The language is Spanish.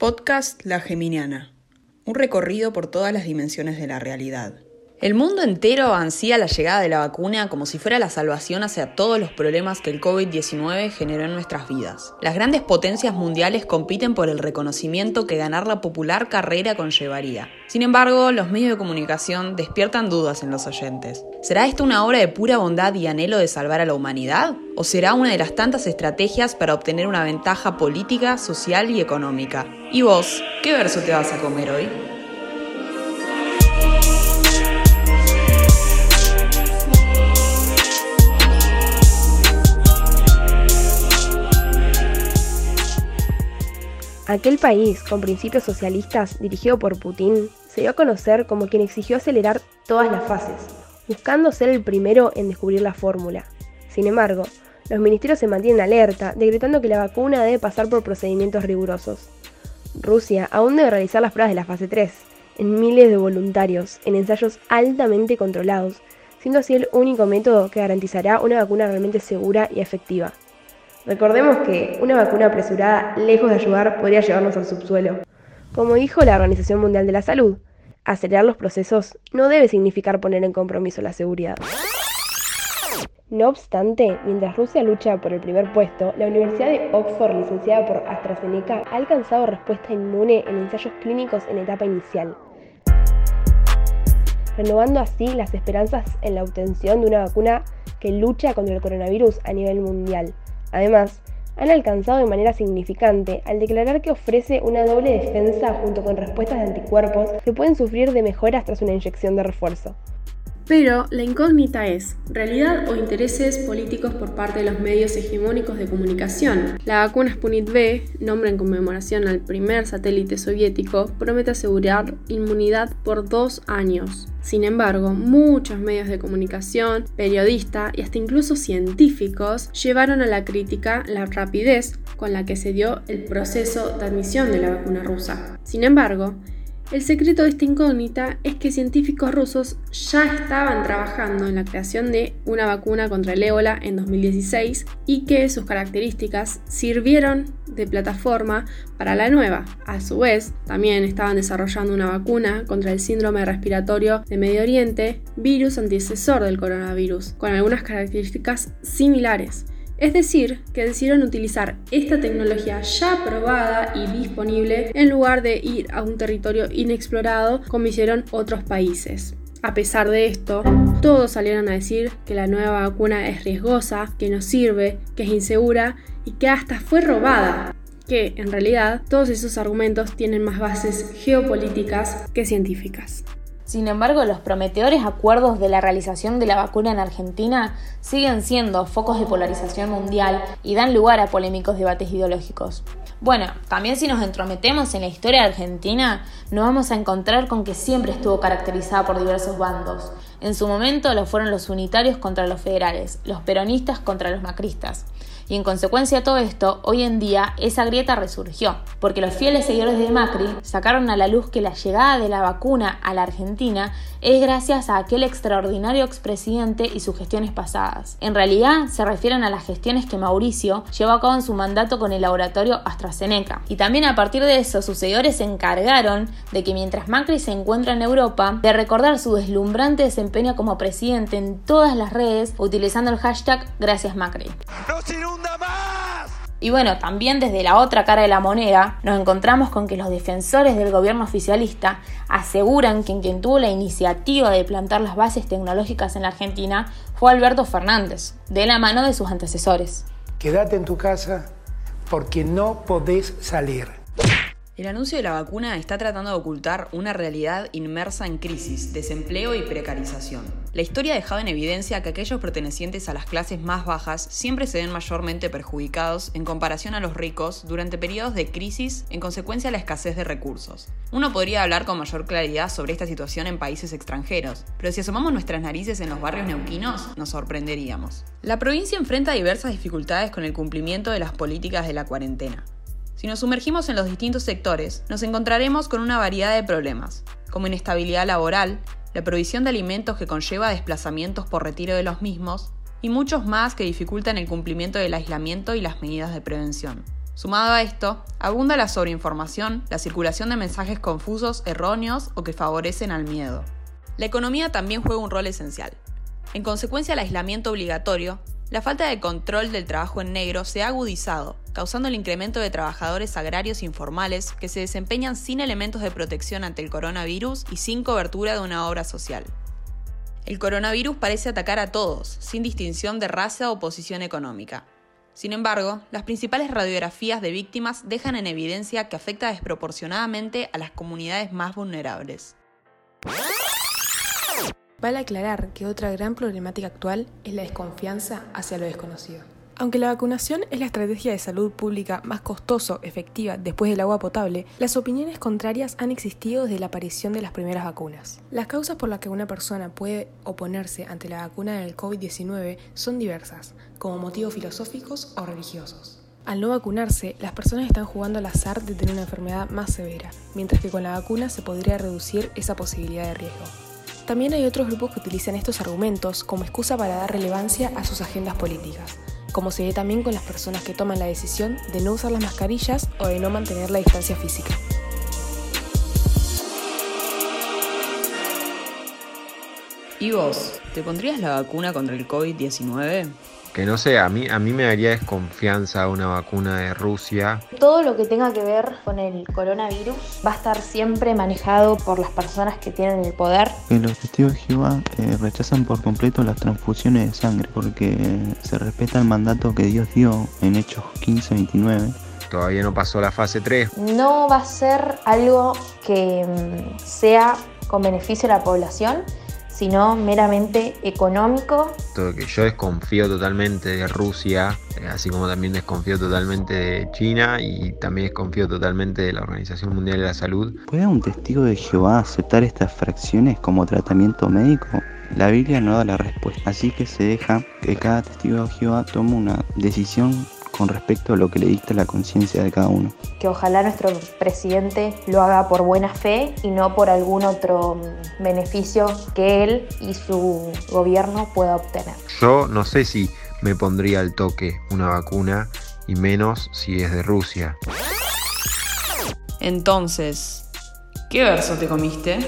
Podcast La Geminiana. Un recorrido por todas las dimensiones de la realidad. El mundo entero ansía la llegada de la vacuna como si fuera la salvación hacia todos los problemas que el COVID-19 generó en nuestras vidas. Las grandes potencias mundiales compiten por el reconocimiento que ganar la popular carrera conllevaría. Sin embargo, los medios de comunicación despiertan dudas en los oyentes. ¿Será esto una obra de pura bondad y anhelo de salvar a la humanidad? ¿O será una de las tantas estrategias para obtener una ventaja política, social y económica? ¿Y vos, qué verso te vas a comer hoy? Aquel país, con principios socialistas, dirigido por Putin, se dio a conocer como quien exigió acelerar todas las fases, buscando ser el primero en descubrir la fórmula. Sin embargo, los ministerios se mantienen alerta, decretando que la vacuna debe pasar por procedimientos rigurosos. Rusia aún debe realizar las pruebas de la fase 3, en miles de voluntarios, en ensayos altamente controlados, siendo así el único método que garantizará una vacuna realmente segura y efectiva. Recordemos que una vacuna apresurada, lejos de ayudar, podría llevarnos al subsuelo. Como dijo la Organización Mundial de la Salud, acelerar los procesos no debe significar poner en compromiso la seguridad. No obstante, mientras Rusia lucha por el primer puesto, la Universidad de Oxford, licenciada por AstraZeneca, ha alcanzado respuesta inmune en ensayos clínicos en etapa inicial, renovando así las esperanzas en la obtención de una vacuna que lucha contra el coronavirus a nivel mundial. Además, han alcanzado de manera significante al declarar que ofrece una doble defensa junto con respuestas de anticuerpos que pueden sufrir de mejoras tras una inyección de refuerzo. Pero la incógnita es, ¿realidad o intereses políticos por parte de los medios hegemónicos de comunicación? La vacuna Sputnik V, nombre en conmemoración al primer satélite soviético, promete asegurar inmunidad por dos años. Sin embargo, muchos medios de comunicación, periodistas y hasta incluso científicos llevaron a la crítica la rapidez con la que se dio el proceso de admisión de la vacuna rusa. Sin embargo, el secreto de esta incógnita es que científicos rusos ya estaban trabajando en la creación de una vacuna contra el ébola en 2016 y que sus características sirvieron de plataforma para la nueva. A su vez, también estaban desarrollando una vacuna contra el síndrome respiratorio de Medio Oriente, virus antecesor del coronavirus, con algunas características similares. Es decir, que decidieron utilizar esta tecnología ya probada y disponible en lugar de ir a un territorio inexplorado como hicieron otros países. A pesar de esto, todos salieron a decir que la nueva vacuna es riesgosa, que no sirve, que es insegura y que hasta fue robada. Que en realidad todos esos argumentos tienen más bases geopolíticas que científicas. Sin embargo, los prometedores acuerdos de la realización de la vacuna en Argentina siguen siendo focos de polarización mundial y dan lugar a polémicos debates ideológicos. Bueno, también si nos entrometemos en la historia de Argentina, nos vamos a encontrar con que siempre estuvo caracterizada por diversos bandos. En su momento lo fueron los unitarios contra los federales, los peronistas contra los macristas. Y en consecuencia de todo esto, hoy en día esa grieta resurgió, porque los fieles seguidores de Macri sacaron a la luz que la llegada de la vacuna a la Argentina es gracias a aquel extraordinario expresidente y sus gestiones pasadas. En realidad se refieren a las gestiones que Mauricio llevó a cabo en su mandato con el laboratorio AstraZeneca. Y también a partir de eso sus seguidores se encargaron de que mientras Macri se encuentra en Europa, de recordar su deslumbrante desempeño como presidente en todas las redes utilizando el hashtag Gracias Macri. Y bueno, también desde la otra cara de la moneda nos encontramos con que los defensores del gobierno oficialista aseguran que quien tuvo la iniciativa de plantar las bases tecnológicas en la Argentina fue Alberto Fernández, de la mano de sus antecesores. Quédate en tu casa porque no podés salir. El anuncio de la vacuna está tratando de ocultar una realidad inmersa en crisis, desempleo y precarización. La historia ha dejado en evidencia que aquellos pertenecientes a las clases más bajas siempre se ven mayormente perjudicados en comparación a los ricos durante periodos de crisis en consecuencia de la escasez de recursos. Uno podría hablar con mayor claridad sobre esta situación en países extranjeros, pero si asomamos nuestras narices en los barrios neuquinos, nos sorprenderíamos. La provincia enfrenta diversas dificultades con el cumplimiento de las políticas de la cuarentena. Si nos sumergimos en los distintos sectores, nos encontraremos con una variedad de problemas, como inestabilidad laboral, la provisión de alimentos que conlleva desplazamientos por retiro de los mismos, y muchos más que dificultan el cumplimiento del aislamiento y las medidas de prevención. Sumado a esto, abunda la sobreinformación, la circulación de mensajes confusos, erróneos o que favorecen al miedo. La economía también juega un rol esencial. En consecuencia del aislamiento obligatorio, la falta de control del trabajo en negro se ha agudizado, causando el incremento de trabajadores agrarios informales que se desempeñan sin elementos de protección ante el coronavirus y sin cobertura de una obra social. El coronavirus parece atacar a todos, sin distinción de raza o posición económica. Sin embargo, las principales radiografías de víctimas dejan en evidencia que afecta desproporcionadamente a las comunidades más vulnerables. Vale aclarar que otra gran problemática actual es la desconfianza hacia lo desconocido. Aunque la vacunación es la estrategia de salud pública más costoso, efectiva después del agua potable, las opiniones contrarias han existido desde la aparición de las primeras vacunas. Las causas por las que una persona puede oponerse ante la vacuna del COVID-19 son diversas, como motivos filosóficos o religiosos. Al no vacunarse, las personas están jugando al azar de tener una enfermedad más severa, mientras que con la vacuna se podría reducir esa posibilidad de riesgo. También hay otros grupos que utilizan estos argumentos como excusa para dar relevancia a sus agendas políticas, como se ve también con las personas que toman la decisión de no usar las mascarillas o de no mantener la distancia física. ¿Y vos, te pondrías la vacuna contra el COVID-19? Que no sé, a mí, a mí me daría desconfianza una vacuna de Rusia. Todo lo que tenga que ver con el coronavirus va a estar siempre manejado por las personas que tienen el poder. los testigos de Jehová eh, rechazan por completo las transfusiones de sangre porque se respeta el mandato que Dios dio en Hechos 15-29 todavía no pasó la fase 3. No va a ser algo que mm, sea con beneficio a la población, sino meramente económico. Que yo desconfío totalmente de Rusia, eh, así como también desconfío totalmente de China y también desconfío totalmente de la Organización Mundial de la Salud. ¿Puede un testigo de Jehová aceptar estas fracciones como tratamiento médico? La Biblia no da la respuesta, así que se deja que cada testigo de Jehová tome una decisión con respecto a lo que le dicta la conciencia de cada uno. Que ojalá nuestro presidente lo haga por buena fe y no por algún otro beneficio que él y su gobierno pueda obtener. Yo no sé si me pondría al toque una vacuna y menos si es de Rusia. Entonces, ¿qué verso te comiste?